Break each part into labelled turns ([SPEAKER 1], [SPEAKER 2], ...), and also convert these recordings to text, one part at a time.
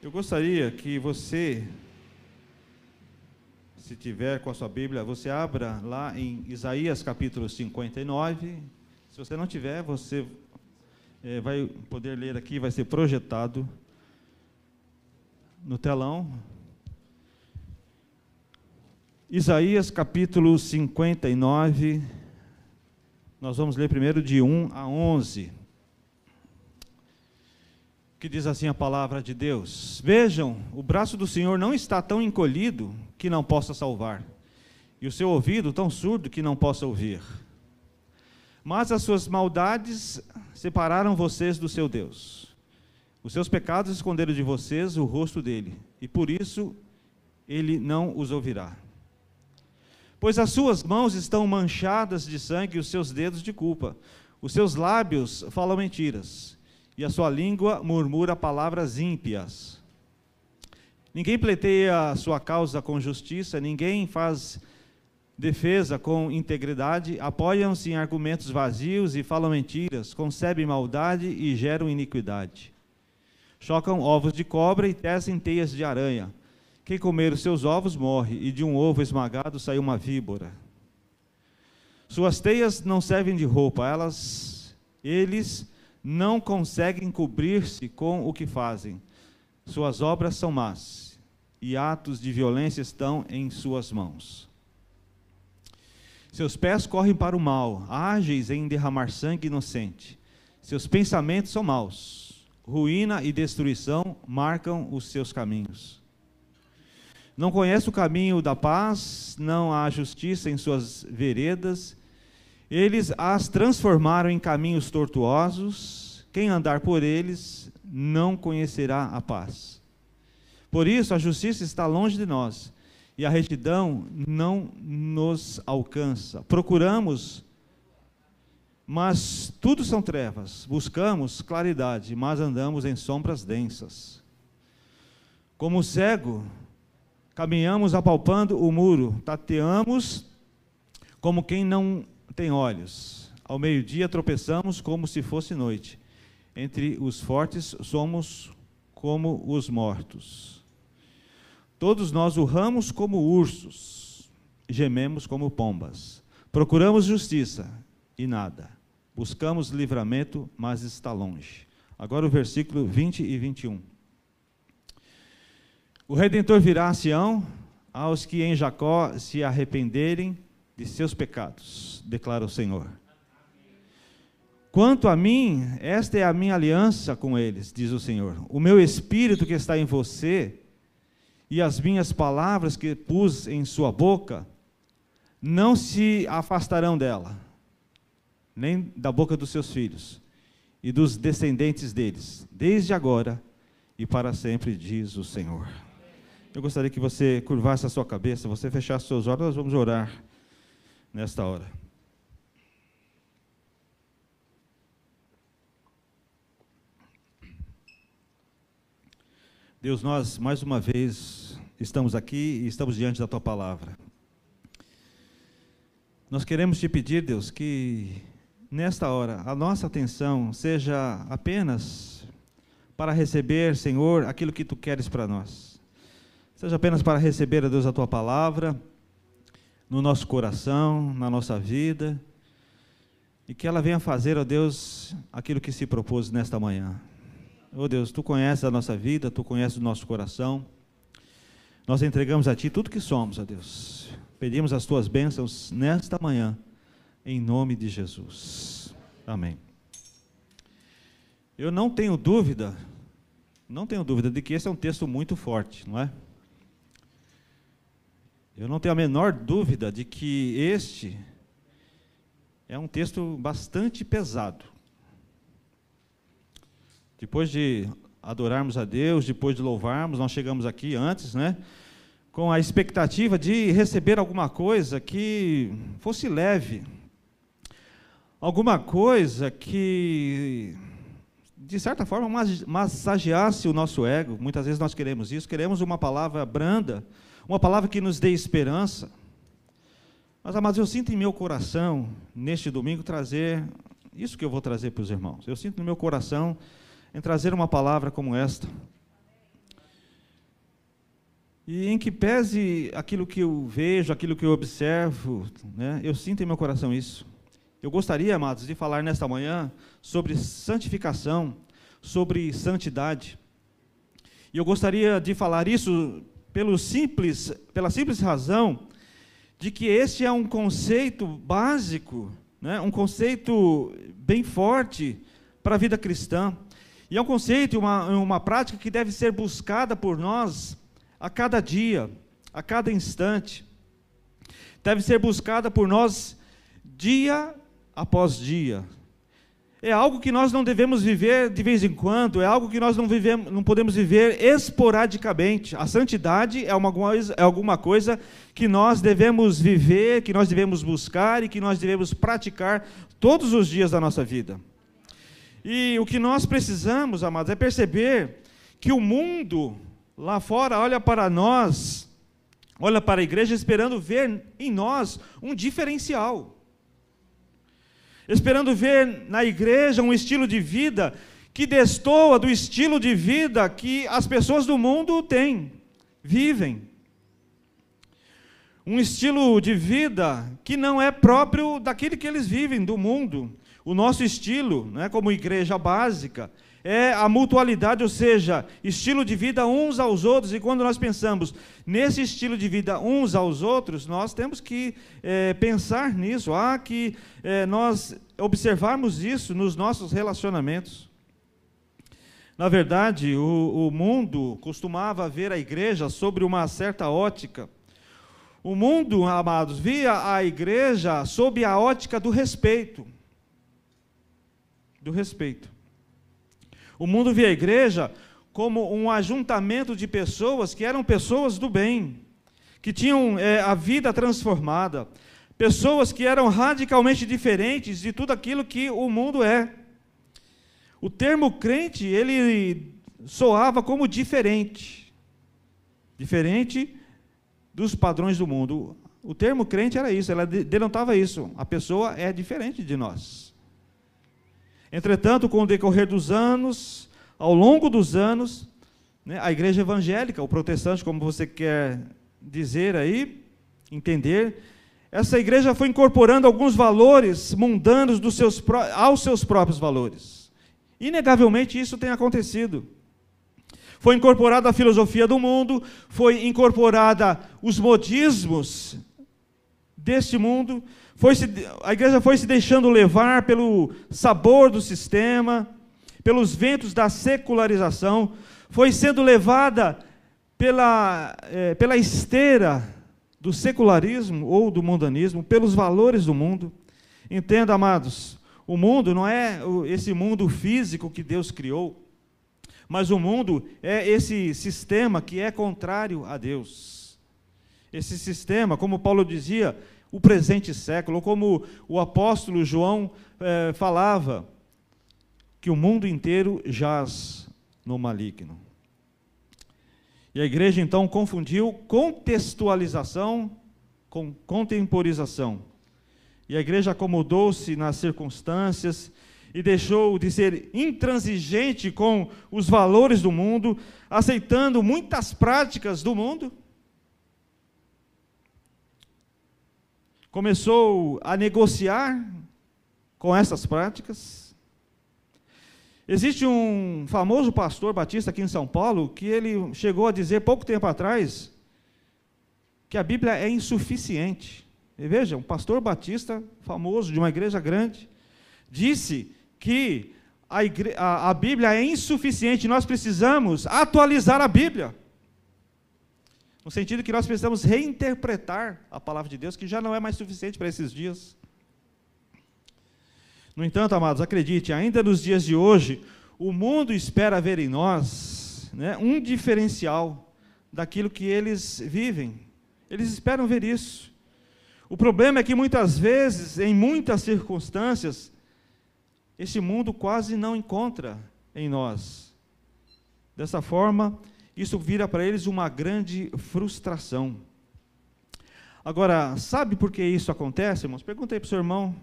[SPEAKER 1] Eu gostaria que você, se tiver com a sua Bíblia, você abra lá em Isaías capítulo 59. Se você não tiver, você é, vai poder ler aqui, vai ser projetado no telão. Isaías capítulo 59. Nós vamos ler primeiro de 1 a 11 que diz assim a palavra de Deus: Vejam, o braço do Senhor não está tão encolhido que não possa salvar, e o seu ouvido tão surdo que não possa ouvir. Mas as suas maldades separaram vocês do seu Deus. Os seus pecados esconderam de vocês o rosto dele, e por isso ele não os ouvirá. Pois as suas mãos estão manchadas de sangue e os seus dedos de culpa. Os seus lábios falam mentiras e a sua língua murmura palavras ímpias. Ninguém pleiteia a sua causa com justiça, ninguém faz defesa com integridade, apoiam-se em argumentos vazios e falam mentiras, concebem maldade e geram iniquidade. Chocam ovos de cobra e tecem teias de aranha. Quem comer os seus ovos morre, e de um ovo esmagado sai uma víbora. Suas teias não servem de roupa, elas, eles não conseguem cobrir-se com o que fazem. Suas obras são más, e atos de violência estão em suas mãos. Seus pés correm para o mal, ágeis em derramar sangue inocente. Seus pensamentos são maus, ruína e destruição marcam os seus caminhos. Não conhece o caminho da paz, não há justiça em suas veredas, eles as transformaram em caminhos tortuosos. Quem andar por eles não conhecerá a paz. Por isso, a justiça está longe de nós e a retidão não nos alcança. Procuramos, mas tudo são trevas. Buscamos claridade, mas andamos em sombras densas. Como cego, caminhamos apalpando o muro, tateamos como quem não tem olhos. Ao meio-dia tropeçamos como se fosse noite. Entre os fortes somos como os mortos. Todos nós urramos como ursos, gememos como pombas. Procuramos justiça e nada. Buscamos livramento, mas está longe. Agora o versículo 20 e 21. O redentor virá a Sião aos que em Jacó se arrependerem de seus pecados, declara o Senhor. Quanto a mim, esta é a minha aliança com eles, diz o Senhor. O meu espírito que está em você e as minhas palavras que pus em sua boca não se afastarão dela, nem da boca dos seus filhos e dos descendentes deles, desde agora e para sempre, diz o Senhor. Eu gostaria que você curvasse a sua cabeça, você fechasse seus olhos, nós vamos orar nesta hora. Deus, nós mais uma vez estamos aqui e estamos diante da tua palavra. Nós queremos te pedir, Deus, que nesta hora a nossa atenção seja apenas para receber, Senhor, aquilo que tu queres para nós. Seja apenas para receber, Deus, a tua palavra no nosso coração, na nossa vida, e que ela venha fazer, ó Deus, aquilo que se propôs nesta manhã. Ó Deus, tu conheces a nossa vida, tu conheces o nosso coração. Nós entregamos a ti tudo que somos, ó Deus. Pedimos as tuas bênçãos nesta manhã, em nome de Jesus. Amém. Eu não tenho dúvida, não tenho dúvida de que esse é um texto muito forte, não é? Eu não tenho a menor dúvida de que este é um texto bastante pesado. Depois de adorarmos a Deus, depois de louvarmos, nós chegamos aqui antes, né? Com a expectativa de receber alguma coisa que fosse leve, alguma coisa que, de certa forma, massageasse o nosso ego. Muitas vezes nós queremos isso, queremos uma palavra branda, uma palavra que nos dê esperança. Mas, amados, eu sinto em meu coração, neste domingo, trazer isso que eu vou trazer para os irmãos. Eu sinto no meu coração em trazer uma palavra como esta. E em que pese aquilo que eu vejo, aquilo que eu observo, né, eu sinto em meu coração isso. Eu gostaria, amados, de falar nesta manhã sobre santificação, sobre santidade. E eu gostaria de falar isso pelo simples, pela simples razão de que este é um conceito básico, né, um conceito bem forte para a vida cristã. E é um conceito, uma, uma prática que deve ser buscada por nós a cada dia, a cada instante. Deve ser buscada por nós dia após dia. É algo que nós não devemos viver de vez em quando, é algo que nós não, vivemos, não podemos viver esporadicamente. A santidade é, uma, é alguma coisa que nós devemos viver, que nós devemos buscar e que nós devemos praticar todos os dias da nossa vida. E o que nós precisamos, amados, é perceber que o mundo lá fora olha para nós, olha para a igreja esperando ver em nós um diferencial. Esperando ver na igreja um estilo de vida que destoa do estilo de vida que as pessoas do mundo têm, vivem. Um estilo de vida que não é próprio daquele que eles vivem, do mundo. O nosso estilo, né, como igreja básica, é a mutualidade, ou seja, estilo de vida uns aos outros. E quando nós pensamos nesse estilo de vida uns aos outros, nós temos que é, pensar nisso, há que é, nós observarmos isso nos nossos relacionamentos. Na verdade, o, o mundo costumava ver a igreja sobre uma certa ótica. O mundo, amados, via a igreja sob a ótica do respeito. Do respeito. O mundo via a igreja como um ajuntamento de pessoas que eram pessoas do bem, que tinham é, a vida transformada, pessoas que eram radicalmente diferentes de tudo aquilo que o mundo é. O termo crente, ele soava como diferente. Diferente dos padrões do mundo. O termo crente era isso, ela denotava isso. A pessoa é diferente de nós. Entretanto, com o decorrer dos anos, ao longo dos anos, né, a igreja evangélica, o protestante, como você quer dizer aí, entender, essa igreja foi incorporando alguns valores mundanos dos seus, aos seus próprios valores. Inegavelmente isso tem acontecido. Foi incorporada a filosofia do mundo, foi incorporada os modismos deste mundo, foi se, a igreja foi se deixando levar pelo sabor do sistema, pelos ventos da secularização, foi sendo levada pela, é, pela esteira do secularismo ou do mundanismo, pelos valores do mundo. Entenda, amados, o mundo não é esse mundo físico que Deus criou, mas o mundo é esse sistema que é contrário a Deus. Esse sistema, como Paulo dizia, o presente século, como o apóstolo João eh, falava, que o mundo inteiro jaz no maligno. E a igreja então confundiu contextualização com contemporização. E a igreja acomodou-se nas circunstâncias e deixou de ser intransigente com os valores do mundo, aceitando muitas práticas do mundo começou a negociar com essas práticas. Existe um famoso pastor batista aqui em São Paulo que ele chegou a dizer pouco tempo atrás que a Bíblia é insuficiente. E veja, um pastor batista famoso de uma igreja grande disse que a, igre... a, a Bíblia é insuficiente, nós precisamos atualizar a Bíblia. No sentido que nós precisamos reinterpretar a palavra de Deus, que já não é mais suficiente para esses dias. No entanto, amados, acredite, ainda nos dias de hoje, o mundo espera ver em nós né, um diferencial daquilo que eles vivem. Eles esperam ver isso. O problema é que muitas vezes, em muitas circunstâncias, esse mundo quase não encontra em nós. Dessa forma, isso vira para eles uma grande frustração. Agora, sabe por que isso acontece, irmãos? Perguntei para o seu irmão,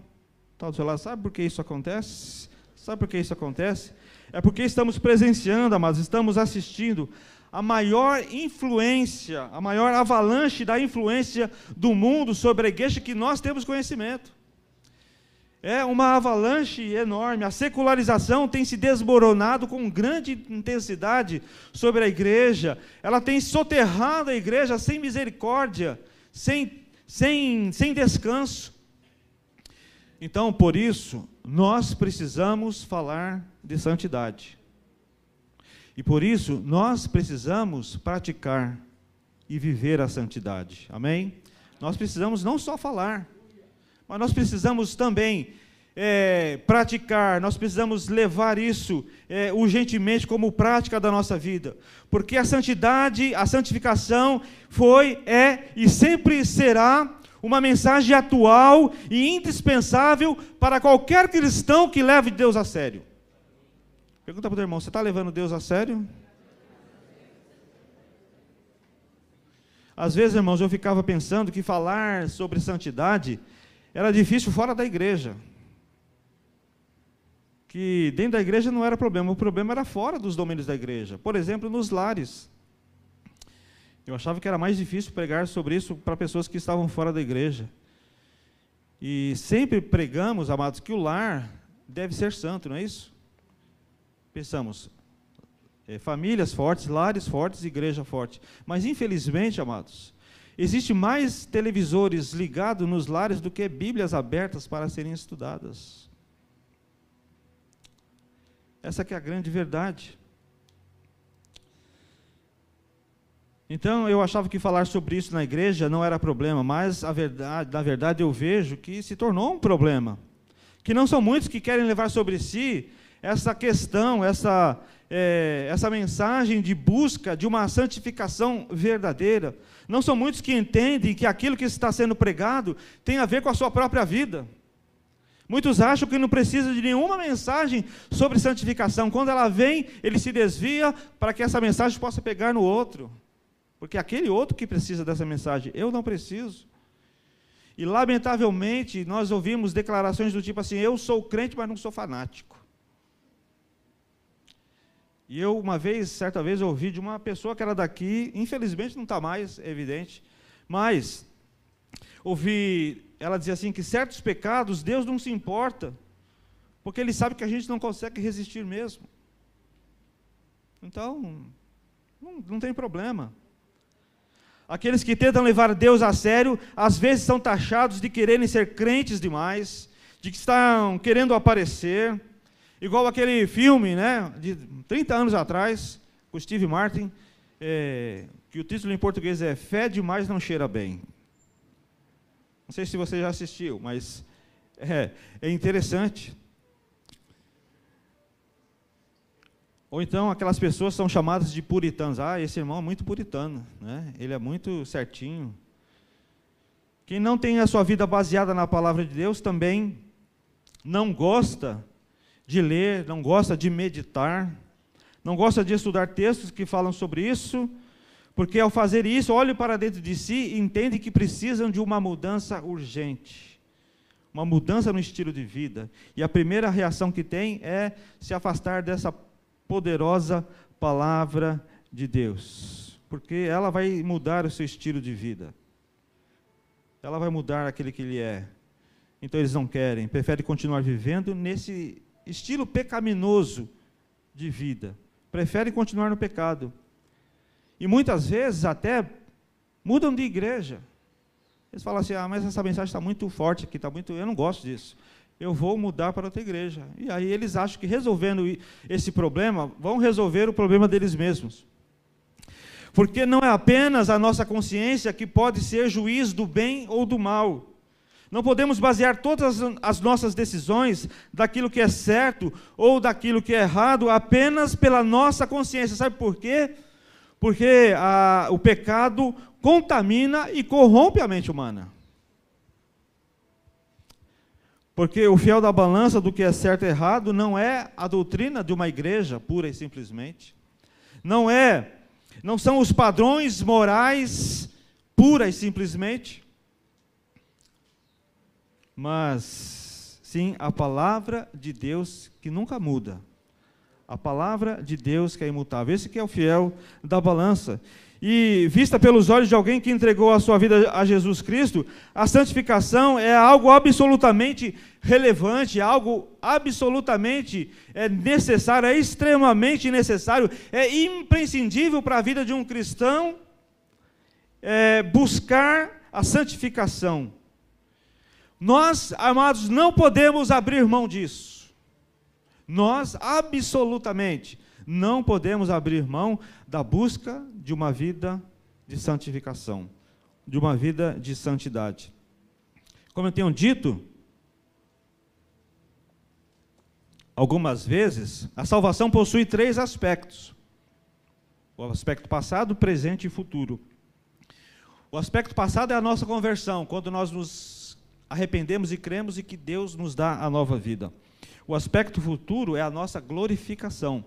[SPEAKER 1] está do seu lado, sabe por que isso acontece? Sabe por que isso acontece? É porque estamos presenciando, amados, estamos assistindo a maior influência, a maior avalanche da influência do mundo sobre a igreja que nós temos conhecimento. É uma avalanche enorme. A secularização tem se desmoronado com grande intensidade sobre a igreja. Ela tem soterrado a igreja sem misericórdia, sem, sem, sem descanso. Então, por isso, nós precisamos falar de santidade. E por isso, nós precisamos praticar e viver a santidade. Amém? Nós precisamos não só falar, mas nós precisamos também é, praticar, nós precisamos levar isso é, urgentemente como prática da nossa vida, porque a santidade, a santificação foi, é e sempre será uma mensagem atual e indispensável para qualquer cristão que leve Deus a sério. Pergunta para o irmão: você está levando Deus a sério? Às vezes, irmãos, eu ficava pensando que falar sobre santidade era difícil fora da igreja. Que dentro da igreja não era problema, o problema era fora dos domínios da igreja. Por exemplo, nos lares. Eu achava que era mais difícil pregar sobre isso para pessoas que estavam fora da igreja. E sempre pregamos, amados, que o lar deve ser santo, não é isso? Pensamos, é, famílias fortes, lares fortes, igreja forte. Mas infelizmente, amados, Existe mais televisores ligados nos lares do que Bíblias abertas para serem estudadas. Essa é a grande verdade. Então eu achava que falar sobre isso na igreja não era problema, mas a verdade, na verdade eu vejo que se tornou um problema. Que não são muitos que querem levar sobre si essa questão, essa, é, essa mensagem de busca de uma santificação verdadeira. Não são muitos que entendem que aquilo que está sendo pregado tem a ver com a sua própria vida. Muitos acham que não precisa de nenhuma mensagem sobre santificação. Quando ela vem, ele se desvia para que essa mensagem possa pegar no outro. Porque é aquele outro que precisa dessa mensagem, eu não preciso. E lamentavelmente, nós ouvimos declarações do tipo assim: eu sou crente, mas não sou fanático. E eu, uma vez, certa vez, ouvi de uma pessoa que era daqui, infelizmente não está mais, é evidente, mas ouvi ela dizer assim: que certos pecados Deus não se importa, porque Ele sabe que a gente não consegue resistir mesmo. Então, não, não tem problema. Aqueles que tentam levar Deus a sério, às vezes são taxados de quererem ser crentes demais, de que estão querendo aparecer Igual aquele filme, né, de 30 anos atrás, com Steve Martin, é, que o título em português é Fé demais não cheira bem. Não sei se você já assistiu, mas é, é interessante. Ou então aquelas pessoas são chamadas de puritanos. Ah, esse irmão é muito puritano, né? ele é muito certinho. Quem não tem a sua vida baseada na palavra de Deus também não gosta de ler, não gosta de meditar, não gosta de estudar textos que falam sobre isso, porque ao fazer isso, olhe para dentro de si e entende que precisam de uma mudança urgente, uma mudança no estilo de vida. E a primeira reação que tem é se afastar dessa poderosa palavra de Deus, porque ela vai mudar o seu estilo de vida. Ela vai mudar aquele que ele é. Então eles não querem, preferem continuar vivendo nesse estilo pecaminoso de vida. Preferem continuar no pecado. E muitas vezes até mudam de igreja. Eles falam assim: ah, mas essa mensagem está muito forte aqui, está muito. Eu não gosto disso. Eu vou mudar para outra igreja. E aí eles acham que resolvendo esse problema, vão resolver o problema deles mesmos. Porque não é apenas a nossa consciência que pode ser juiz do bem ou do mal. Não podemos basear todas as nossas decisões daquilo que é certo ou daquilo que é errado apenas pela nossa consciência. Sabe por quê? Porque a, o pecado contamina e corrompe a mente humana. Porque o fiel da balança do que é certo e errado não é a doutrina de uma igreja, pura e simplesmente. Não é, não são os padrões morais, pura e simplesmente mas sim a palavra de Deus que nunca muda. A palavra de Deus que é imutável. Esse que é o fiel da balança. E vista pelos olhos de alguém que entregou a sua vida a Jesus Cristo, a santificação é algo absolutamente relevante, algo absolutamente é, necessário, é extremamente necessário, é imprescindível para a vida de um cristão é, buscar a santificação. Nós, amados, não podemos abrir mão disso. Nós, absolutamente, não podemos abrir mão da busca de uma vida de santificação, de uma vida de santidade. Como eu tenho dito, algumas vezes, a salvação possui três aspectos: o aspecto passado, presente e futuro. O aspecto passado é a nossa conversão, quando nós nos arrependemos e cremos e que Deus nos dá a nova vida. O aspecto futuro é a nossa glorificação.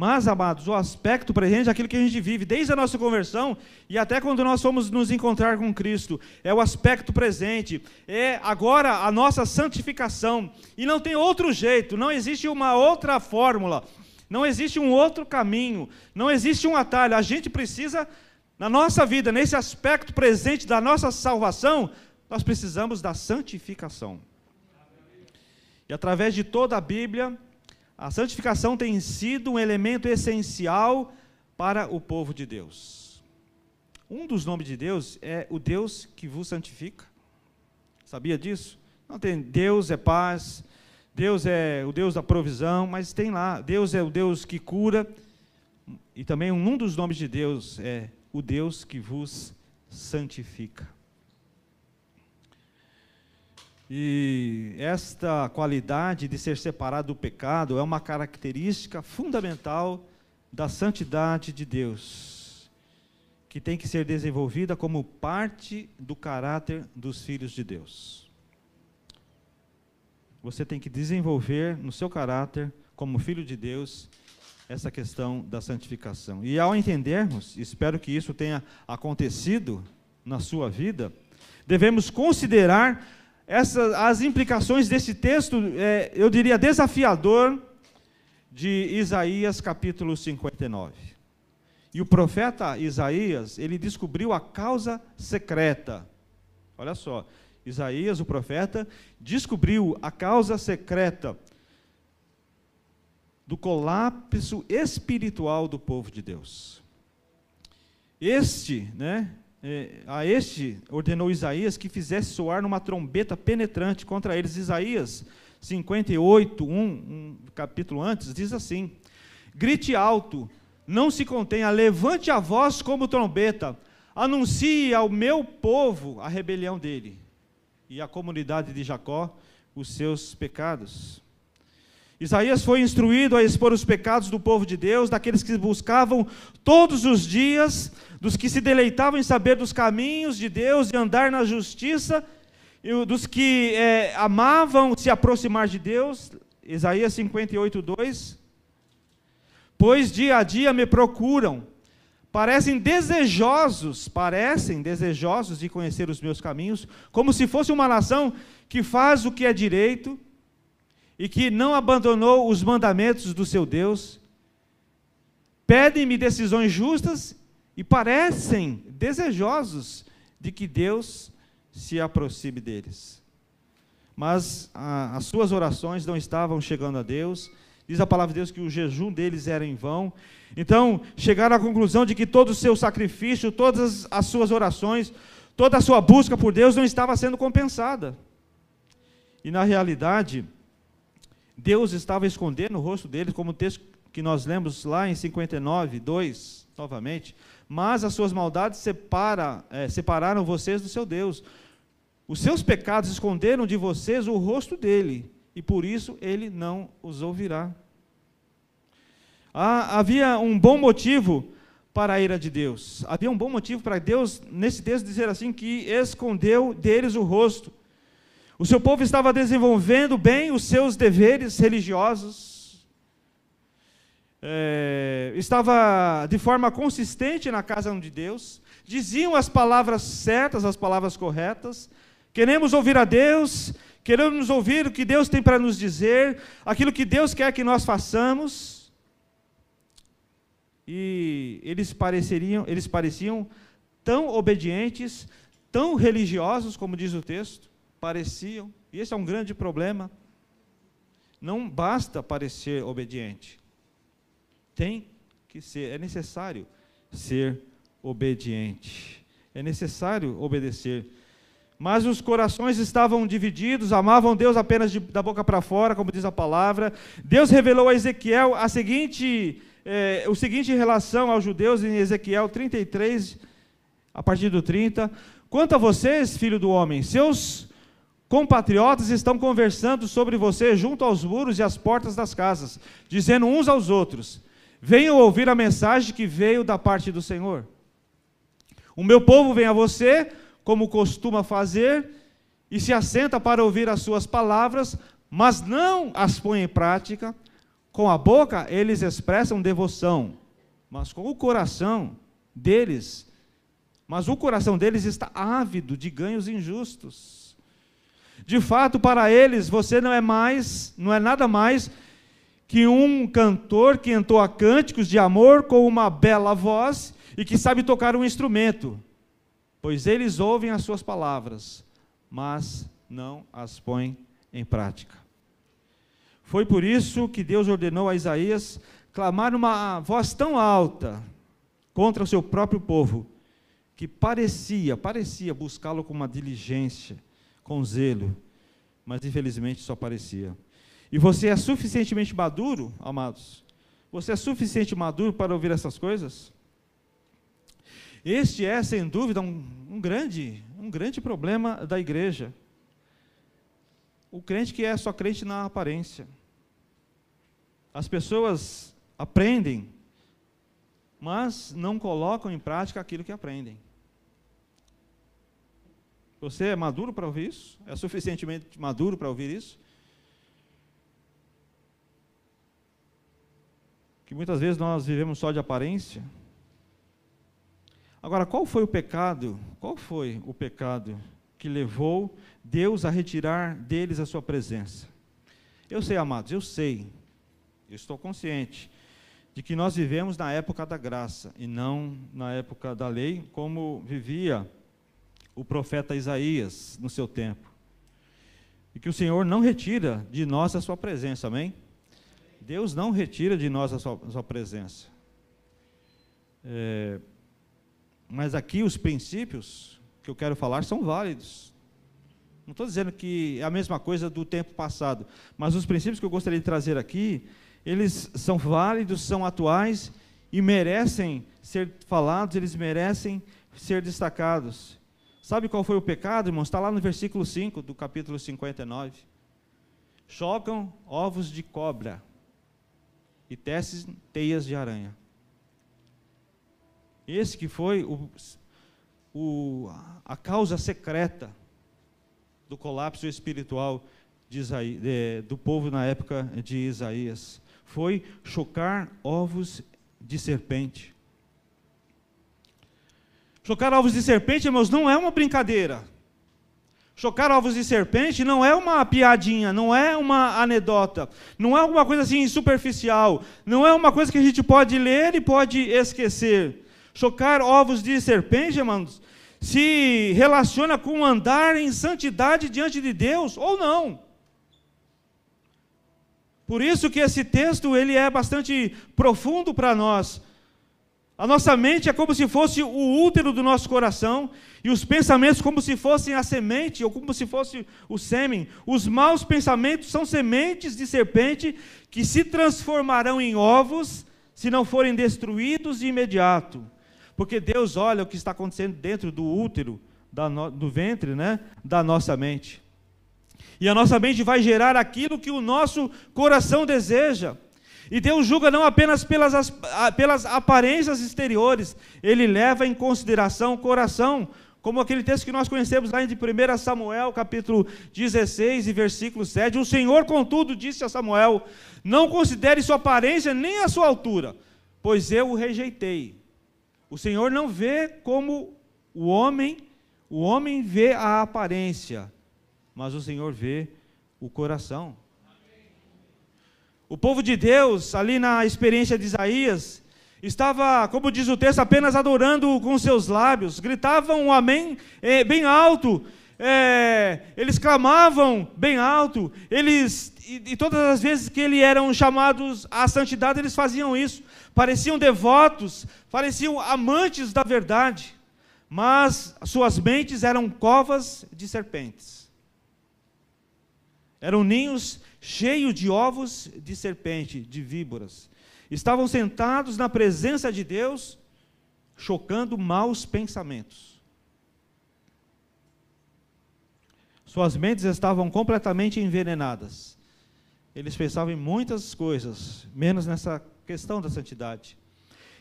[SPEAKER 1] Mas, amados, o aspecto presente é aquilo que a gente vive desde a nossa conversão e até quando nós fomos nos encontrar com Cristo. É o aspecto presente, é agora a nossa santificação. E não tem outro jeito, não existe uma outra fórmula, não existe um outro caminho, não existe um atalho. A gente precisa na nossa vida, nesse aspecto presente da nossa salvação, nós precisamos da santificação. E através de toda a Bíblia, a santificação tem sido um elemento essencial para o povo de Deus. Um dos nomes de Deus é o Deus que vos santifica. Sabia disso? Não tem Deus é paz, Deus é o Deus da provisão, mas tem lá, Deus é o Deus que cura. E também um dos nomes de Deus é o Deus que vos santifica. E esta qualidade de ser separado do pecado é uma característica fundamental da santidade de Deus, que tem que ser desenvolvida como parte do caráter dos filhos de Deus. Você tem que desenvolver no seu caráter, como filho de Deus, essa questão da santificação. E ao entendermos, espero que isso tenha acontecido na sua vida, devemos considerar essas, as implicações desse texto, é, eu diria, desafiador, de Isaías capítulo 59. E o profeta Isaías, ele descobriu a causa secreta. Olha só, Isaías, o profeta, descobriu a causa secreta do colapso espiritual do povo de Deus. Este, né, é, a este ordenou Isaías que fizesse soar numa trombeta penetrante contra eles. Isaías 58, 1, um capítulo antes, diz assim: Grite alto, não se contenha, levante a voz como trombeta, anuncie ao meu povo a rebelião dele e à comunidade de Jacó os seus pecados. Isaías foi instruído a expor os pecados do povo de Deus, daqueles que buscavam todos os dias, dos que se deleitavam em saber dos caminhos de Deus e andar na justiça, e dos que é, amavam se aproximar de Deus. Isaías 58, 2. Pois dia a dia me procuram, parecem desejosos, parecem desejosos de conhecer os meus caminhos, como se fosse uma nação que faz o que é direito e que não abandonou os mandamentos do seu Deus, pedem-me decisões justas e parecem desejosos de que Deus se aproxime deles. Mas a, as suas orações não estavam chegando a Deus. Diz a palavra de Deus que o jejum deles era em vão. Então, chegaram à conclusão de que todo o seu sacrifício, todas as suas orações, toda a sua busca por Deus não estava sendo compensada. E na realidade, Deus estava escondendo o rosto deles, como o texto que nós lemos lá em 59, 2, novamente. Mas as suas maldades separa, é, separaram vocês do seu Deus. Os seus pecados esconderam de vocês o rosto dele, e por isso ele não os ouvirá. Ah, havia um bom motivo para a ira de Deus. Havia um bom motivo para Deus, nesse texto, dizer assim: que escondeu deles o rosto. O seu povo estava desenvolvendo bem os seus deveres religiosos, é, estava de forma consistente na casa de Deus, diziam as palavras certas, as palavras corretas. Queremos ouvir a Deus, queremos ouvir o que Deus tem para nos dizer, aquilo que Deus quer que nós façamos. e eles pareceriam, eles pareciam tão obedientes, tão religiosos, como diz o texto, pareciam, e esse é um grande problema. Não basta parecer obediente. Tem que ser, é necessário ser obediente. É necessário obedecer. Mas os corações estavam divididos, amavam Deus apenas de, da boca para fora, como diz a palavra. Deus revelou a Ezequiel a seguinte, é, o seguinte relação aos judeus em Ezequiel 33, a partir do 30. Quanto a vocês, filho do homem, seus compatriotas estão conversando sobre você junto aos muros e às portas das casas, dizendo uns aos outros: Venham ouvir a mensagem que veio da parte do Senhor. O meu povo vem a você, como costuma fazer, e se assenta para ouvir as suas palavras, mas não as põe em prática. Com a boca eles expressam devoção, mas com o coração deles, mas o coração deles está ávido de ganhos injustos. De fato, para eles, você não é mais, não é nada mais que um cantor que entoa cânticos de amor com uma bela voz e que sabe tocar um instrumento, pois eles ouvem as suas palavras, mas não as põem em prática. Foi por isso que Deus ordenou a Isaías clamar uma voz tão alta contra o seu próprio povo, que parecia, parecia buscá-lo com uma diligência, com zelo, mas infelizmente só parecia. E você é suficientemente maduro, amados? Você é suficiente maduro para ouvir essas coisas? Este é, sem dúvida, um, um, grande, um grande problema da igreja. O crente que é só crente na aparência. As pessoas aprendem, mas não colocam em prática aquilo que aprendem. Você é maduro para ouvir isso? É suficientemente maduro para ouvir isso? Que muitas vezes nós vivemos só de aparência. Agora, qual foi o pecado? Qual foi o pecado que levou Deus a retirar deles a sua presença? Eu sei, amados, eu sei, eu estou consciente de que nós vivemos na época da graça e não na época da lei, como vivia o profeta Isaías no seu tempo. E que o Senhor não retira de nós a sua presença, amém? Deus não retira de nós a sua, a sua presença. É, mas aqui os princípios que eu quero falar são válidos. Não estou dizendo que é a mesma coisa do tempo passado, mas os princípios que eu gostaria de trazer aqui, eles são válidos, são atuais e merecem ser falados, eles merecem ser destacados. Sabe qual foi o pecado, irmãos? Está lá no versículo 5 do capítulo 59. Chocam ovos de cobra e tecem teias de aranha. Esse que foi o, o, a causa secreta do colapso espiritual de Isaías, de, do povo na época de Isaías. Foi chocar ovos de serpente. Chocar ovos de serpente, irmãos, não é uma brincadeira. Chocar ovos de serpente não é uma piadinha, não é uma anedota, não é alguma coisa assim superficial, não é uma coisa que a gente pode ler e pode esquecer. Chocar ovos de serpente, irmãos, se relaciona com andar em santidade diante de Deus ou não. Por isso que esse texto ele é bastante profundo para nós, a nossa mente é como se fosse o útero do nosso coração, e os pensamentos como se fossem a semente, ou como se fosse o sêmen. Os maus pensamentos são sementes de serpente que se transformarão em ovos se não forem destruídos de imediato. Porque Deus olha o que está acontecendo dentro do útero, no, do ventre, né, da nossa mente. E a nossa mente vai gerar aquilo que o nosso coração deseja. E Deus julga não apenas pelas, pelas aparências exteriores, ele leva em consideração o coração, como aquele texto que nós conhecemos lá em 1 Samuel, capítulo 16 e versículo 7. O Senhor, contudo, disse a Samuel: Não considere sua aparência nem a sua altura, pois eu o rejeitei. O Senhor não vê como o homem, o homem vê a aparência, mas o Senhor vê o coração. O povo de Deus, ali na experiência de Isaías, estava, como diz o texto, apenas adorando com seus lábios, gritavam um amém é, bem alto, é, eles clamavam bem alto, eles e, e, todas as vezes que eles eram chamados à santidade, eles faziam isso. Pareciam devotos, pareciam amantes da verdade, mas suas mentes eram covas de serpentes. Eram ninhos cheios de ovos de serpente, de víboras. Estavam sentados na presença de Deus, chocando maus pensamentos. Suas mentes estavam completamente envenenadas. Eles pensavam em muitas coisas, menos nessa questão da santidade.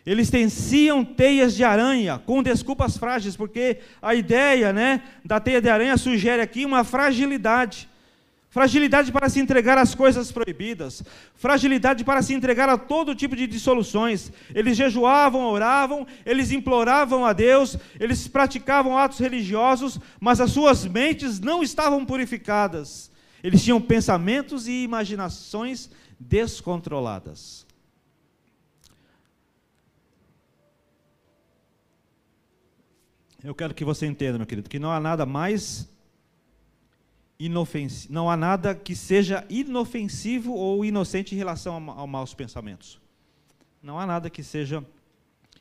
[SPEAKER 1] Eles teciam teias de aranha com desculpas frágeis, porque a ideia né, da teia de aranha sugere aqui uma fragilidade. Fragilidade para se entregar às coisas proibidas, fragilidade para se entregar a todo tipo de dissoluções. Eles jejuavam, oravam, eles imploravam a Deus, eles praticavam atos religiosos, mas as suas mentes não estavam purificadas. Eles tinham pensamentos e imaginações descontroladas. Eu quero que você entenda, meu querido, que não há nada mais inofensivo, não há nada que seja inofensivo ou inocente em relação a, a maus pensamentos. Não há nada que seja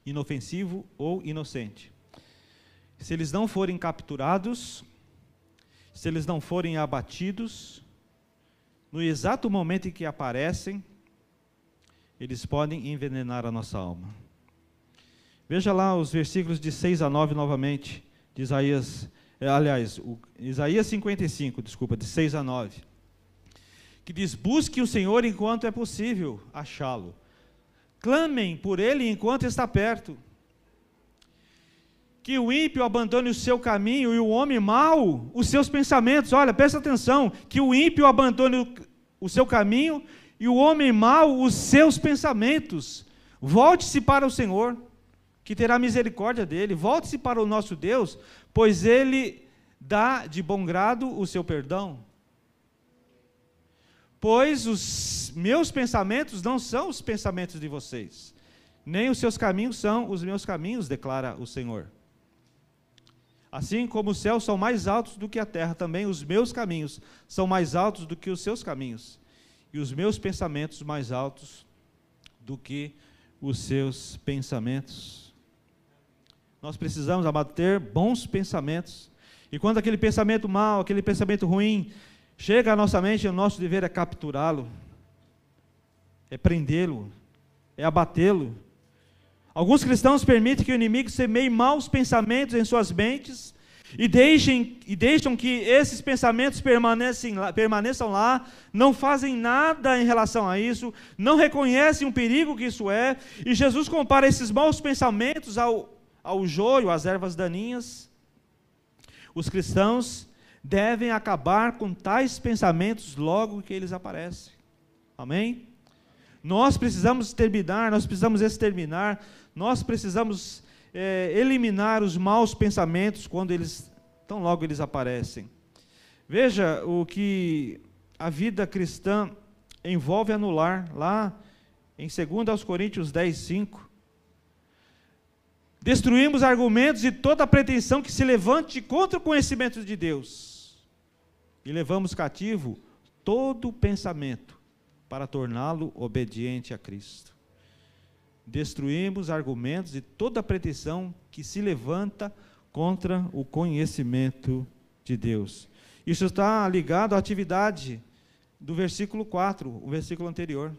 [SPEAKER 1] inofensivo ou inocente. Se eles não forem capturados, se eles não forem abatidos, no exato momento em que aparecem, eles podem envenenar a nossa alma. Veja lá os versículos de 6 a 9 novamente, de Isaías aliás, o, Isaías 55, desculpa, de 6 a 9, que diz: Busque o Senhor enquanto é possível achá-lo, clamem por ele enquanto está perto. Que o ímpio abandone o seu caminho e o homem mau os seus pensamentos. Olha, presta atenção: que o ímpio abandone o, o seu caminho e o homem mau os seus pensamentos. Volte-se para o Senhor, que terá misericórdia dele. Volte-se para o nosso Deus, pois ele dá de bom grado o seu perdão. Pois os meus pensamentos não são os pensamentos de vocês, nem os seus caminhos são os meus caminhos, declara o Senhor. Assim como os céus são mais altos do que a terra, também os meus caminhos são mais altos do que os seus caminhos, e os meus pensamentos mais altos do que os seus pensamentos. Nós precisamos, amado, ter bons pensamentos. E quando aquele pensamento mal, aquele pensamento ruim chega à nossa mente, o nosso dever é capturá-lo, é prendê-lo, é abatê-lo. Alguns cristãos permitem que o inimigo semeie maus pensamentos em suas mentes e, deixem, e deixam que esses pensamentos permaneçam lá, não fazem nada em relação a isso, não reconhecem o perigo que isso é, e Jesus compara esses maus pensamentos ao, ao joio, às ervas daninhas. Os cristãos devem acabar com tais pensamentos logo que eles aparecem. Amém? Nós precisamos terminar, nós precisamos exterminar, nós precisamos é, eliminar os maus pensamentos quando eles, tão logo eles aparecem. Veja o que a vida cristã envolve anular, lá em 2 Coríntios 10, 5. Destruímos argumentos e toda pretensão que se levante contra o conhecimento de Deus. E levamos cativo todo pensamento para torná-lo obediente a Cristo. Destruímos argumentos e toda pretensão que se levanta contra o conhecimento de Deus. Isso está ligado à atividade do versículo 4, o versículo anterior.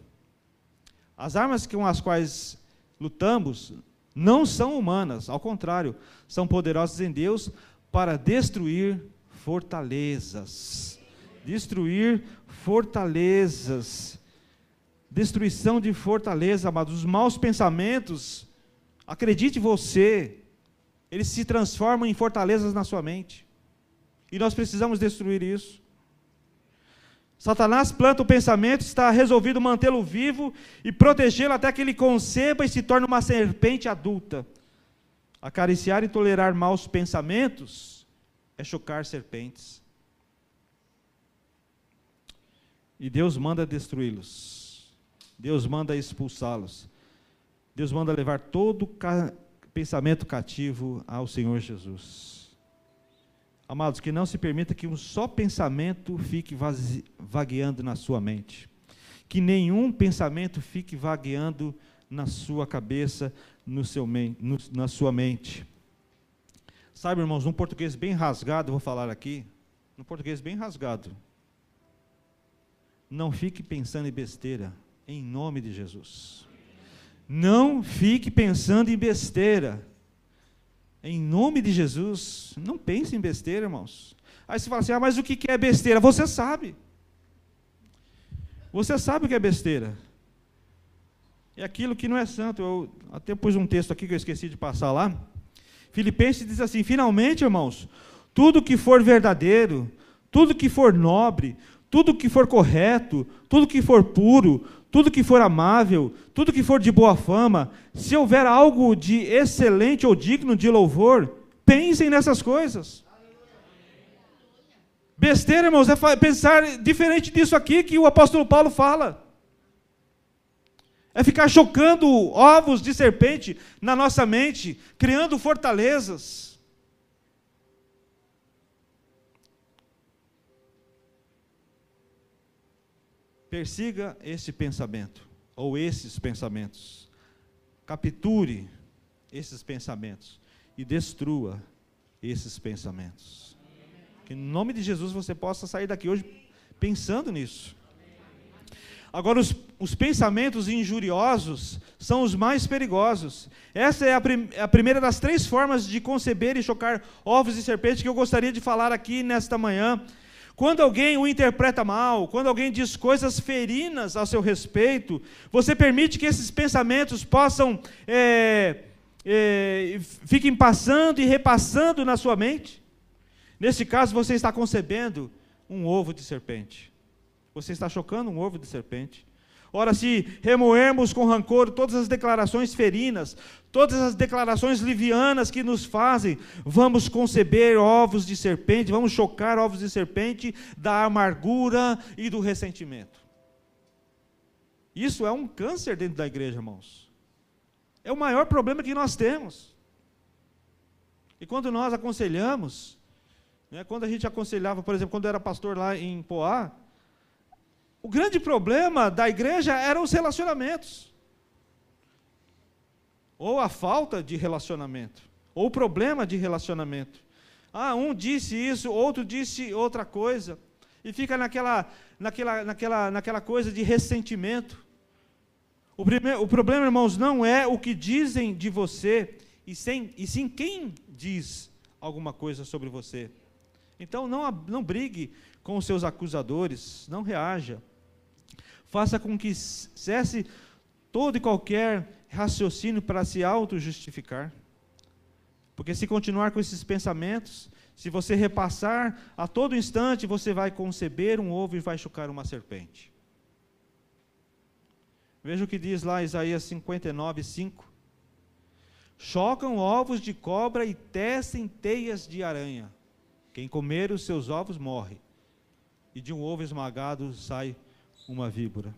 [SPEAKER 1] As armas com as quais lutamos não são humanas, ao contrário, são poderosas em Deus para destruir fortalezas. Destruir fortalezas. Destruição de fortaleza, amados. Os maus pensamentos, acredite você, eles se transformam em fortalezas na sua mente. E nós precisamos destruir isso. Satanás planta o pensamento, está resolvido mantê-lo vivo e protegê-lo até que ele conceba e se torne uma serpente adulta. Acariciar e tolerar maus pensamentos é chocar serpentes. E Deus manda destruí-los. Deus manda expulsá-los. Deus manda levar todo pensamento cativo ao Senhor Jesus. Amados, que não se permita que um só pensamento fique vagueando na sua mente. Que nenhum pensamento fique vagueando na sua cabeça, no seu, no, na sua mente. Sabe, irmãos, num português bem rasgado, vou falar aqui, num português bem rasgado. Não fique pensando em besteira, em nome de Jesus. Não fique pensando em besteira. Em nome de Jesus, não pense em besteira, irmãos. Aí você fala assim: ah, mas o que é besteira? Você sabe. Você sabe o que é besteira. É aquilo que não é santo. Eu até pus um texto aqui que eu esqueci de passar lá. Filipenses diz assim: finalmente, irmãos, tudo que for verdadeiro, tudo que for nobre, tudo que for correto, tudo que for puro, tudo que for amável, tudo que for de boa fama, se houver algo de excelente ou digno de louvor, pensem nessas coisas. Besteira, irmãos, é pensar diferente disso aqui que o apóstolo Paulo fala. É ficar chocando ovos de serpente na nossa mente, criando fortalezas. Persiga esse pensamento, ou esses pensamentos. Capture esses pensamentos e destrua esses pensamentos. Que em nome de Jesus você possa sair daqui hoje pensando nisso. Agora, os, os, pensamentos injuriosos são os mais perigosos. Essa é a, prim, a, primeira das três formas de conceber e chocar ovos de serpente que eu gostaria de falar aqui nesta manhã. Quando alguém o interpreta mal, quando alguém diz coisas ferinas a seu respeito, você permite que esses pensamentos possam, é, é, fiquem passando e repassando na sua mente? Nesse caso, você está concebendo um ovo de serpente. Você está chocando um ovo de serpente. Ora, se remoermos com rancor todas as declarações ferinas, todas as declarações livianas que nos fazem, vamos conceber ovos de serpente, vamos chocar ovos de serpente da amargura e do ressentimento. Isso é um câncer dentro da igreja, irmãos. É o maior problema que nós temos. E quando nós aconselhamos, né, quando a gente aconselhava, por exemplo, quando eu era pastor lá em Poá, o grande problema da igreja eram os relacionamentos. Ou a falta de relacionamento, ou o problema de relacionamento. Ah, um disse isso, outro disse outra coisa, e fica naquela, naquela, naquela, naquela coisa de ressentimento. O, primeiro, o problema, irmãos, não é o que dizem de você, e, sem, e sim quem diz alguma coisa sobre você. Então, não, não brigue com os seus acusadores, não reaja faça com que cesse todo e qualquer raciocínio para se auto-justificar. Porque se continuar com esses pensamentos, se você repassar a todo instante, você vai conceber um ovo e vai chocar uma serpente. Veja o que diz lá Isaías 59, 5. Chocam ovos de cobra e tecem teias de aranha. Quem comer os seus ovos morre, e de um ovo esmagado sai uma víbora.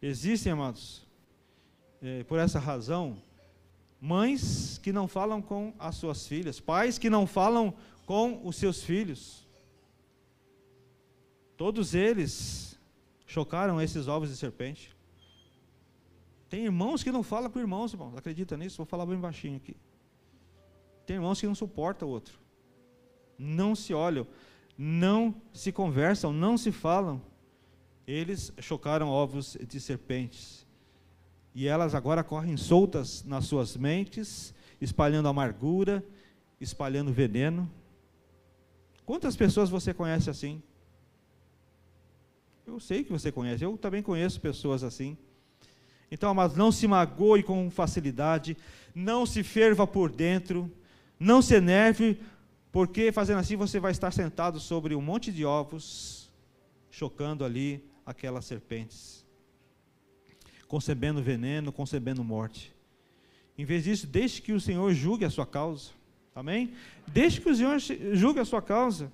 [SPEAKER 1] Existem, amados, é, por essa razão, mães que não falam com as suas filhas, pais que não falam com os seus filhos. Todos eles chocaram esses ovos de serpente. Tem irmãos que não falam com irmãos, irmãos. Acredita nisso? Vou falar bem baixinho aqui. Tem irmãos que não suportam o outro. Não se olham, não se conversam, não se falam. Eles chocaram ovos de serpentes. E elas agora correm soltas nas suas mentes, espalhando amargura, espalhando veneno. Quantas pessoas você conhece assim? Eu sei que você conhece, eu também conheço pessoas assim. Então, mas não se magoe com facilidade, não se ferva por dentro, não se enerve, porque fazendo assim você vai estar sentado sobre um monte de ovos, chocando ali aquelas serpentes, concebendo veneno, concebendo morte. Em vez disso, deixe que o Senhor julgue a sua causa. Amém? Deixe que o Senhor julgue a sua causa.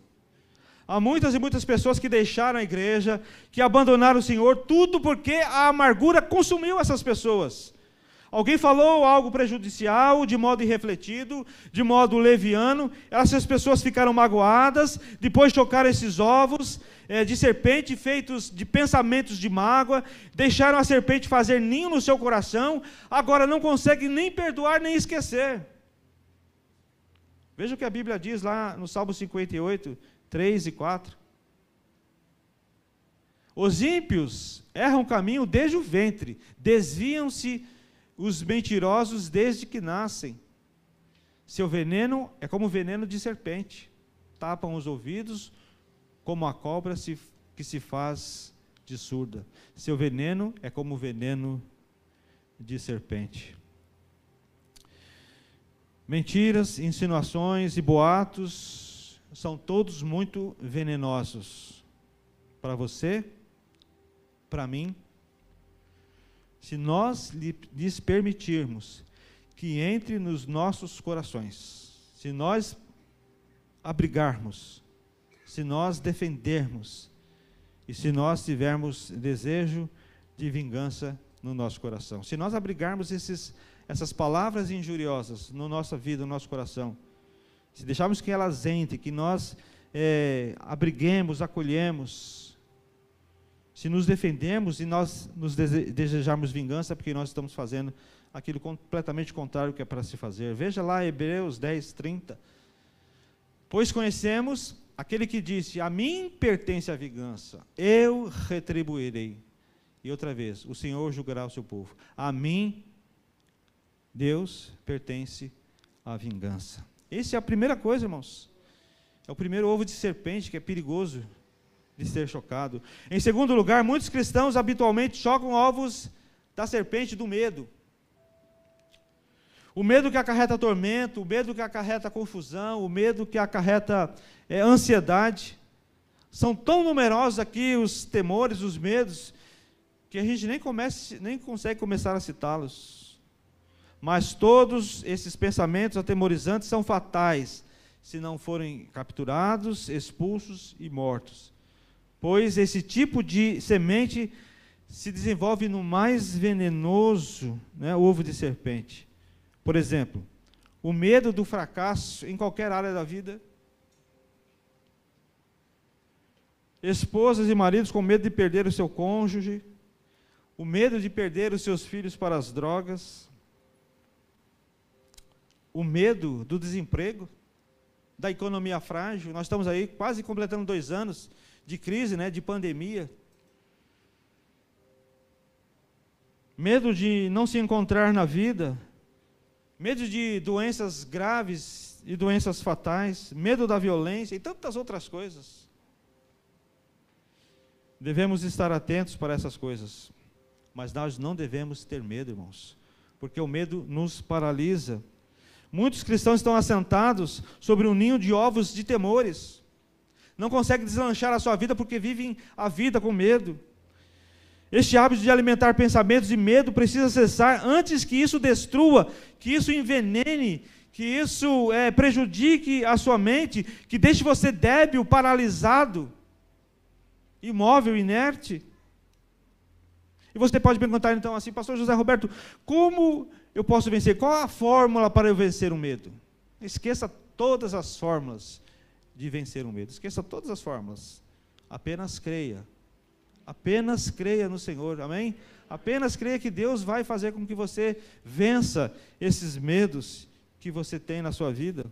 [SPEAKER 1] Há muitas e muitas pessoas que deixaram a igreja, que abandonaram o Senhor, tudo porque a amargura consumiu essas pessoas. Alguém falou algo prejudicial, de modo irrefletido, de modo leviano, essas pessoas ficaram magoadas, depois chocaram esses ovos é, de serpente feitos de pensamentos de mágoa, deixaram a serpente fazer ninho no seu coração, agora não conseguem nem perdoar nem esquecer. Veja o que a Bíblia diz lá no Salmo 58, 3 e 4. Os ímpios erram o caminho desde o ventre, desviam-se os mentirosos desde que nascem. Seu veneno é como veneno de serpente, tapam os ouvidos como a cobra se, que se faz de surda. Seu veneno é como veneno de serpente. Mentiras, insinuações e boatos são todos muito venenosos para você para mim, se nós lhes permitirmos que entre nos nossos corações, se nós abrigarmos, se nós defendermos e se nós tivermos desejo de vingança no nosso coração, se nós abrigarmos esses, essas palavras injuriosas na nossa vida, no nosso coração, se deixarmos que elas entrem, que nós é, abriguemos, acolhemos, se nos defendemos e nós nos desejarmos vingança, porque nós estamos fazendo aquilo completamente contrário que é para se fazer. Veja lá Hebreus 10, 30. Pois conhecemos aquele que disse: A mim pertence a vingança, eu retribuirei. E outra vez, o Senhor julgará o seu povo. A mim, Deus pertence a vingança. Essa é a primeira coisa, irmãos. É o primeiro ovo de serpente que é perigoso de ser chocado. Em segundo lugar, muitos cristãos habitualmente chocam ovos da serpente do medo. O medo que acarreta tormento, o medo que acarreta confusão, o medo que acarreta é, ansiedade. São tão numerosos aqui os temores, os medos, que a gente nem, comece, nem consegue começar a citá-los. Mas todos esses pensamentos atemorizantes são fatais se não forem capturados, expulsos e mortos pois esse tipo de semente se desenvolve no mais venenoso né, ovo de serpente. Por exemplo, o medo do fracasso em qualquer área da vida. Esposas e maridos com medo de perder o seu cônjuge, o medo de perder os seus filhos para as drogas, o medo do desemprego, da economia frágil. Nós estamos aí quase completando dois anos de crise, né, de pandemia. Medo de não se encontrar na vida, medo de doenças graves e doenças fatais, medo da violência e tantas outras coisas. Devemos estar atentos para essas coisas, mas nós não devemos ter medo, irmãos, porque o medo nos paralisa. Muitos cristãos estão assentados sobre um ninho de ovos de temores não conseguem deslanchar a sua vida porque vivem a vida com medo. Este hábito de alimentar pensamentos de medo precisa cessar antes que isso destrua, que isso envenene, que isso é, prejudique a sua mente, que deixe você débil, paralisado, imóvel, inerte. E você pode perguntar então assim, Pastor José Roberto, como eu posso vencer? Qual a fórmula para eu vencer o medo? Esqueça todas as fórmulas de vencer o medo. Esqueça todas as formas. Apenas creia. Apenas creia no Senhor. Amém? Apenas creia que Deus vai fazer com que você vença esses medos que você tem na sua vida.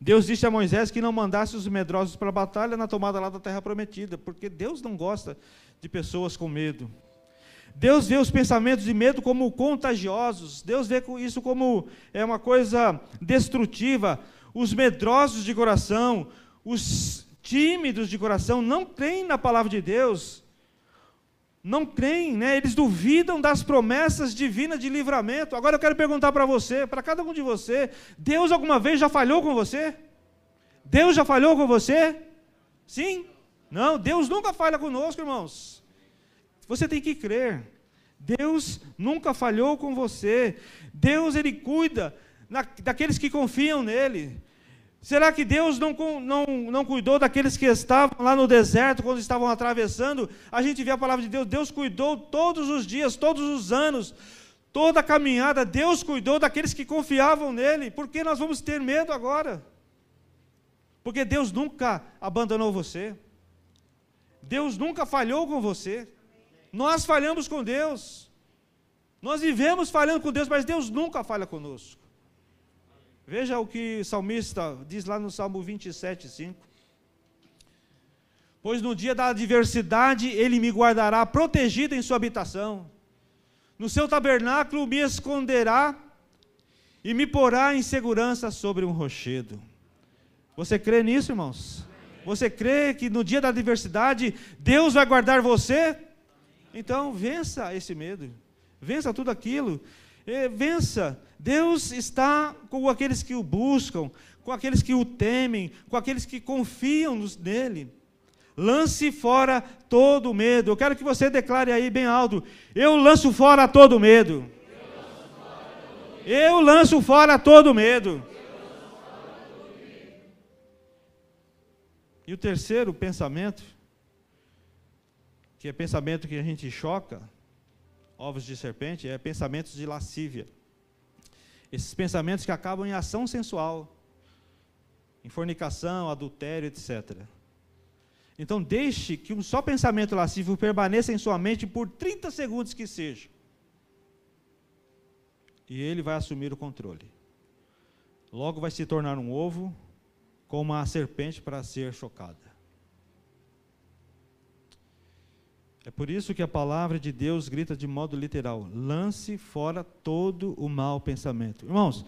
[SPEAKER 1] Deus disse a Moisés que não mandasse os medrosos para a batalha na tomada lá da terra prometida, porque Deus não gosta de pessoas com medo. Deus vê os pensamentos de medo como contagiosos. Deus vê isso como é uma coisa destrutiva os medrosos de coração, os tímidos de coração, não creem na palavra de Deus, não creem, né? eles duvidam das promessas divinas de livramento. Agora eu quero perguntar para você, para cada um de você: Deus alguma vez já falhou com você? Deus já falhou com você? Sim? Não, Deus nunca falha conosco, irmãos. Você tem que crer. Deus nunca falhou com você. Deus, Ele cuida na, daqueles que confiam nele. Será que Deus não, não, não cuidou daqueles que estavam lá no deserto, quando estavam atravessando? A gente vê a palavra de Deus, Deus cuidou todos os dias, todos os anos, Toda a caminhada, Deus cuidou daqueles que confiavam nele. Por que nós vamos ter medo agora? Porque Deus nunca abandonou você. Deus nunca falhou com você. Nós falhamos com Deus. Nós vivemos falhando com Deus, mas Deus nunca falha conosco. Veja o que o salmista diz lá no Salmo 27, 5. Pois no dia da adversidade ele me guardará protegido em sua habitação. No seu tabernáculo me esconderá e me porá em segurança sobre um rochedo. Você crê nisso, irmãos? Você crê que no dia da adversidade Deus vai guardar você? Então vença esse medo vença tudo aquilo, vença. Deus está com aqueles que o buscam, com aqueles que o temem, com aqueles que confiam nele. Lance fora todo medo. Eu quero que você declare aí bem alto: Eu lanço fora todo medo. Eu lanço fora todo medo. E o terceiro pensamento, que é pensamento que a gente choca, ovos de serpente, é pensamentos de lascívia. Esses pensamentos que acabam em ação sensual, em fornicação, adultério, etc. Então, deixe que um só pensamento lascivo permaneça em sua mente por 30 segundos que seja. E ele vai assumir o controle. Logo vai se tornar um ovo com uma serpente para ser chocada. É por isso que a palavra de Deus grita de modo literal: lance fora todo o mau pensamento. Irmãos,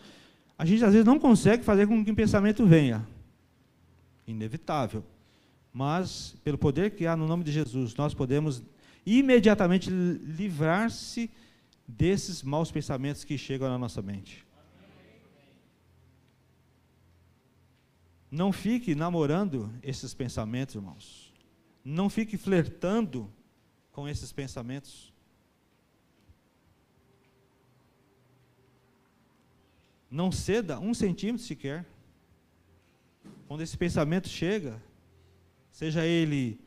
[SPEAKER 1] a gente às vezes não consegue fazer com que o pensamento venha. Inevitável. Mas, pelo poder que há no nome de Jesus, nós podemos imediatamente livrar-se desses maus pensamentos que chegam na nossa mente. Não fique namorando esses pensamentos, irmãos. Não fique flertando com esses pensamentos? Não ceda um centímetro sequer. Quando esse pensamento chega, seja ele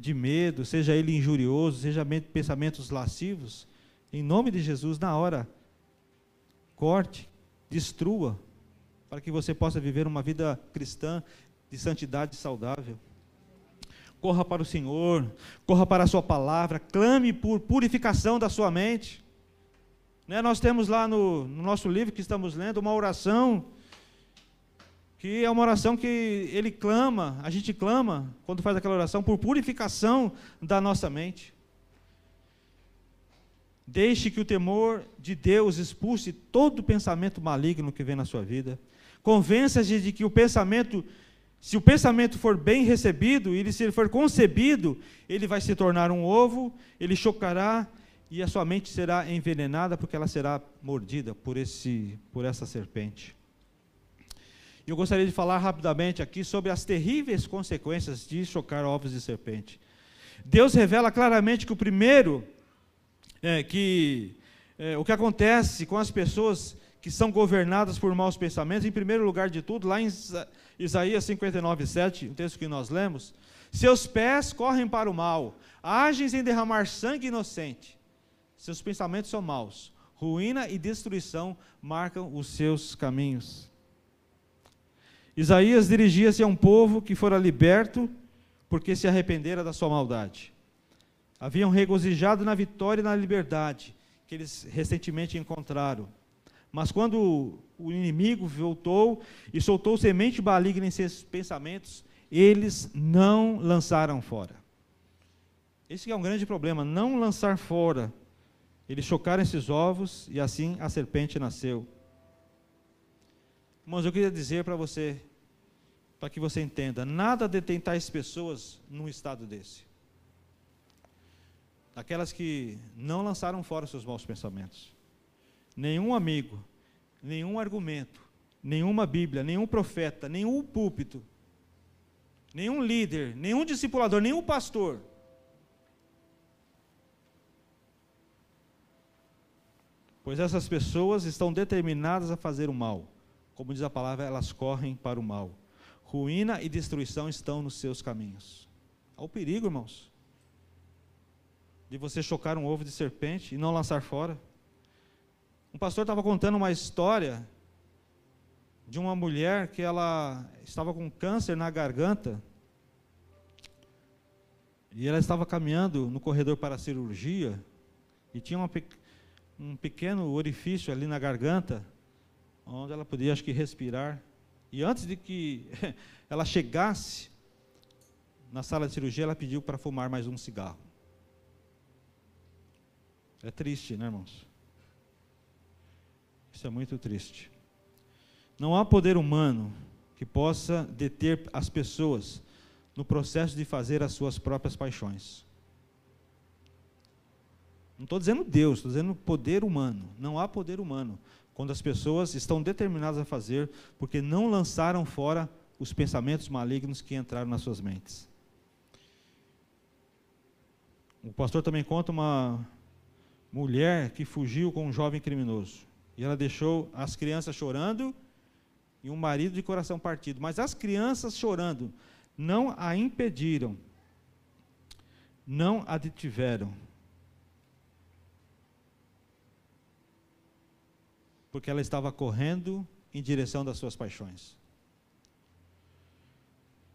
[SPEAKER 1] de medo, seja ele injurioso, seja pensamentos lascivos, em nome de Jesus, na hora, corte, destrua, para que você possa viver uma vida cristã de santidade saudável corra para o Senhor, corra para a Sua palavra, clame por purificação da sua mente. Né, nós temos lá no, no nosso livro que estamos lendo uma oração, que é uma oração que ele clama, a gente clama, quando faz aquela oração, por purificação da nossa mente. Deixe que o temor de Deus expulse todo pensamento maligno que vem na sua vida. Convença-se de que o pensamento se o pensamento for bem recebido, e se ele for concebido, ele vai se tornar um ovo, ele chocará e a sua mente será envenenada porque ela será mordida por esse por essa serpente. Eu gostaria de falar rapidamente aqui sobre as terríveis consequências de chocar ovos de serpente. Deus revela claramente que o primeiro é, que é, o que acontece com as pessoas que são governadas por maus pensamentos, em primeiro lugar de tudo, lá em Isaías 59, 7, o texto que nós lemos, seus pés correm para o mal, agem em derramar sangue inocente, seus pensamentos são maus, ruína e destruição marcam os seus caminhos. Isaías dirigia-se a um povo que fora liberto porque se arrependera da sua maldade. Haviam regozijado na vitória e na liberdade que eles recentemente encontraram. Mas quando o inimigo voltou e soltou semente maligna em seus pensamentos, eles não lançaram fora. Esse é um grande problema, não lançar fora. Eles chocaram esses ovos e assim a serpente nasceu. Irmãos, eu queria dizer para você, para que você entenda, nada detém tais pessoas num estado desse. Aquelas que não lançaram fora seus maus pensamentos nenhum amigo, nenhum argumento, nenhuma Bíblia, nenhum profeta, nenhum púlpito, nenhum líder, nenhum discipulador, nenhum pastor. Pois essas pessoas estão determinadas a fazer o mal. Como diz a palavra, elas correm para o mal. Ruína e destruição estão nos seus caminhos. Há o perigo, irmãos, de você chocar um ovo de serpente e não lançar fora. Um pastor estava contando uma história de uma mulher que ela estava com câncer na garganta e ela estava caminhando no corredor para a cirurgia e tinha uma, um pequeno orifício ali na garganta onde ela podia, acho que, respirar. E antes de que ela chegasse na sala de cirurgia, ela pediu para fumar mais um cigarro. É triste, né, irmãos? Isso é muito triste. Não há poder humano que possa deter as pessoas no processo de fazer as suas próprias paixões. Não estou dizendo Deus, estou dizendo poder humano. Não há poder humano quando as pessoas estão determinadas a fazer, porque não lançaram fora os pensamentos malignos que entraram nas suas mentes. O pastor também conta uma mulher que fugiu com um jovem criminoso. E ela deixou as crianças chorando e um marido de coração partido. Mas as crianças chorando não a impediram, não a detiveram. Porque ela estava correndo em direção das suas paixões.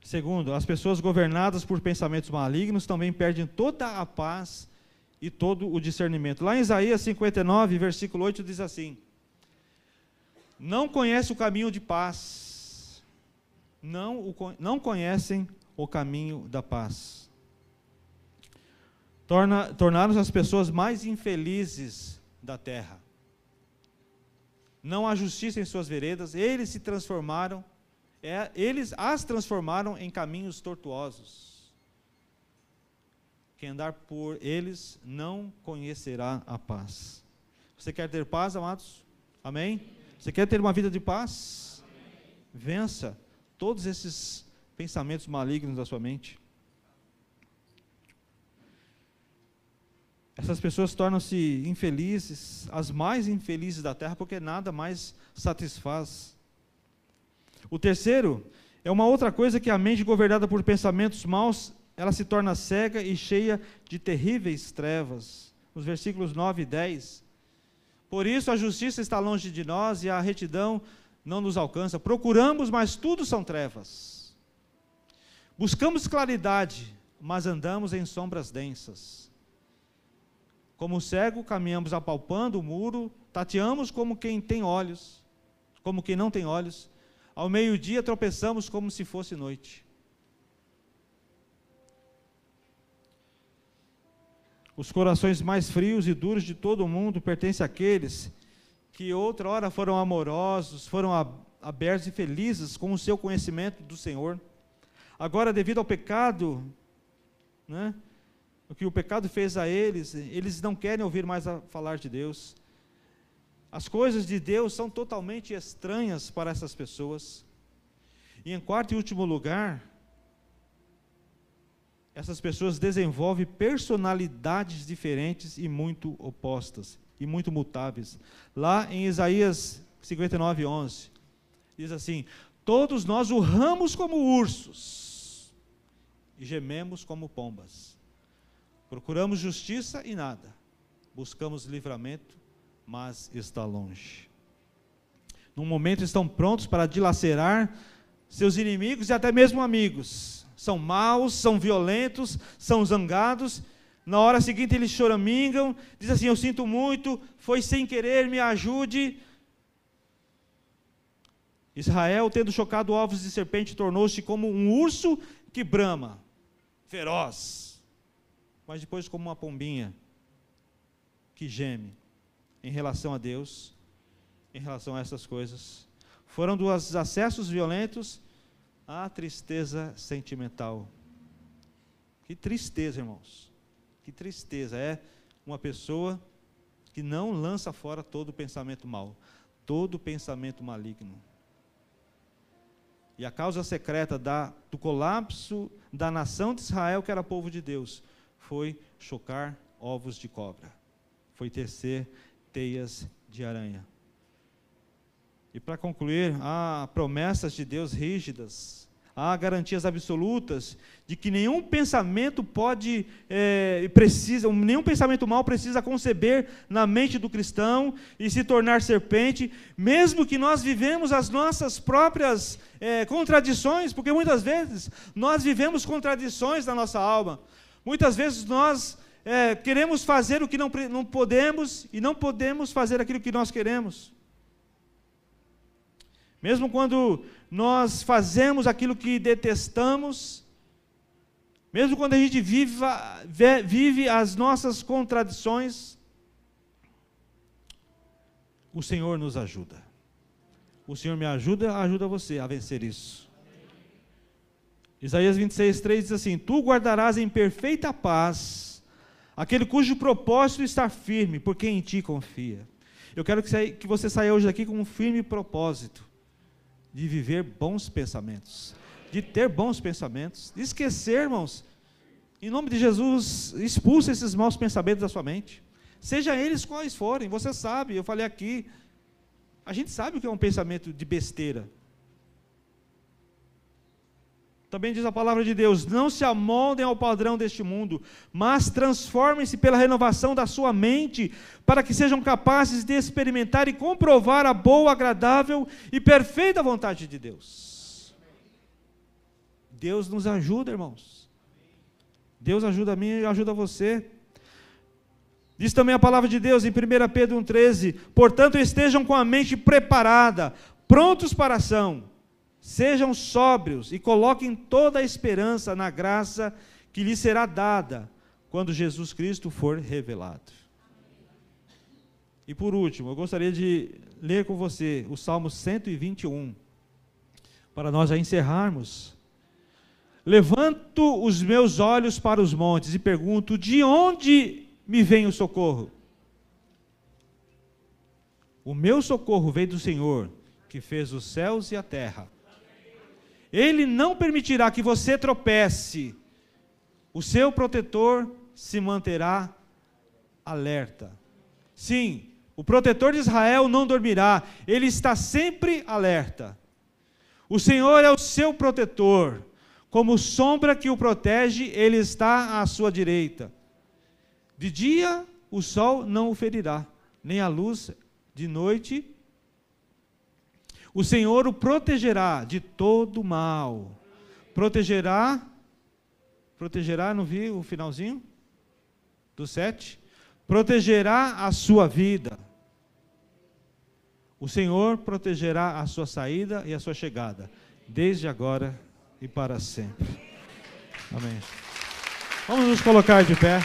[SPEAKER 1] Segundo, as pessoas governadas por pensamentos malignos também perdem toda a paz e todo o discernimento. Lá em Isaías 59, versículo 8, diz assim: não conhece o caminho de paz, não, o, não conhecem o caminho da paz. Torna, tornaram as pessoas mais infelizes da terra. Não há justiça em suas veredas, eles se transformaram, é, eles as transformaram em caminhos tortuosos. Quem andar por eles não conhecerá a paz. Você quer ter paz, amados? Amém? Você quer ter uma vida de paz? Vença todos esses pensamentos malignos da sua mente. Essas pessoas tornam-se infelizes, as mais infelizes da terra, porque nada mais satisfaz. O terceiro é uma outra coisa que a mente governada por pensamentos maus, ela se torna cega e cheia de terríveis trevas. Nos versículos 9 e 10, por isso a justiça está longe de nós e a retidão não nos alcança. Procuramos, mas tudo são trevas. Buscamos claridade, mas andamos em sombras densas. Como cego, caminhamos apalpando o muro, tateamos como quem tem olhos, como quem não tem olhos. Ao meio-dia tropeçamos como se fosse noite. Os corações mais frios e duros de todo o mundo pertencem àqueles que outra hora foram amorosos, foram abertos e felizes com o seu conhecimento do Senhor. Agora, devido ao pecado, né, o que o pecado fez a eles, eles não querem ouvir mais falar de Deus. As coisas de Deus são totalmente estranhas para essas pessoas. E em quarto e último lugar, essas pessoas desenvolvem personalidades diferentes e muito opostas e muito mutáveis. Lá em Isaías 59, 11, diz assim: Todos nós urramos como ursos e gememos como pombas. Procuramos justiça e nada, buscamos livramento, mas está longe. Num momento estão prontos para dilacerar seus inimigos e até mesmo amigos são maus, são violentos, são zangados. Na hora seguinte eles choramingam, diz assim: Eu sinto muito, foi sem querer, me ajude. Israel, tendo chocado ovos de serpente, tornou-se como um urso que brama, feroz, mas depois como uma pombinha que geme em relação a Deus, em relação a essas coisas. Foram dos acessos violentos a tristeza sentimental. Que tristeza, irmãos. Que tristeza. É uma pessoa que não lança fora todo pensamento mal, todo pensamento maligno. E a causa secreta da, do colapso da nação de Israel, que era povo de Deus, foi chocar ovos de cobra, foi tecer teias de aranha. E para concluir, há promessas de Deus rígidas, há garantias absolutas de que nenhum pensamento pode, é, precisa, nenhum pensamento mal precisa conceber na mente do cristão e se tornar serpente, mesmo que nós vivemos as nossas próprias é, contradições, porque muitas vezes nós vivemos contradições na nossa alma. Muitas vezes nós é, queremos fazer o que não, não podemos e não podemos fazer aquilo que nós queremos. Mesmo quando nós fazemos aquilo que detestamos, mesmo quando a gente vive, vive as nossas contradições, o Senhor nos ajuda. O Senhor me ajuda, ajuda você a vencer isso. Isaías 26, 3 diz assim: Tu guardarás em perfeita paz aquele cujo propósito está firme, porque em ti confia. Eu quero que você saia hoje daqui com um firme propósito de viver bons pensamentos, de ter bons pensamentos, de esquecer, irmãos. Em nome de Jesus, expulse esses maus pensamentos da sua mente. Seja eles quais forem, você sabe, eu falei aqui. A gente sabe o que é um pensamento de besteira. Também diz a palavra de Deus: não se amoldem ao padrão deste mundo, mas transformem-se pela renovação da sua mente, para que sejam capazes de experimentar e comprovar a boa, agradável e perfeita vontade de Deus. Deus nos ajuda, irmãos. Deus ajuda a mim e ajuda você. Diz também a palavra de Deus em 1 Pedro 1,13: Portanto, estejam com a mente preparada, prontos para a ação Sejam sóbrios e coloquem toda a esperança na graça que lhes será dada quando Jesus Cristo for revelado. E por último, eu gostaria de ler com você o Salmo 121, para nós já encerrarmos. Levanto os meus olhos para os montes e pergunto: de onde me vem o socorro? O meu socorro vem do Senhor, que fez os céus e a terra. Ele não permitirá que você tropece. O seu protetor se manterá alerta. Sim, o protetor de Israel não dormirá, ele está sempre alerta. O Senhor é o seu protetor, como sombra que o protege, ele está à sua direita. De dia o sol não o ferirá, nem a luz de noite o Senhor o protegerá de todo mal. Protegerá, protegerá, não vi o finalzinho? Do 7? Protegerá a sua vida. O Senhor protegerá a sua saída e a sua chegada, desde agora e para sempre. Amém. Vamos nos colocar de pé.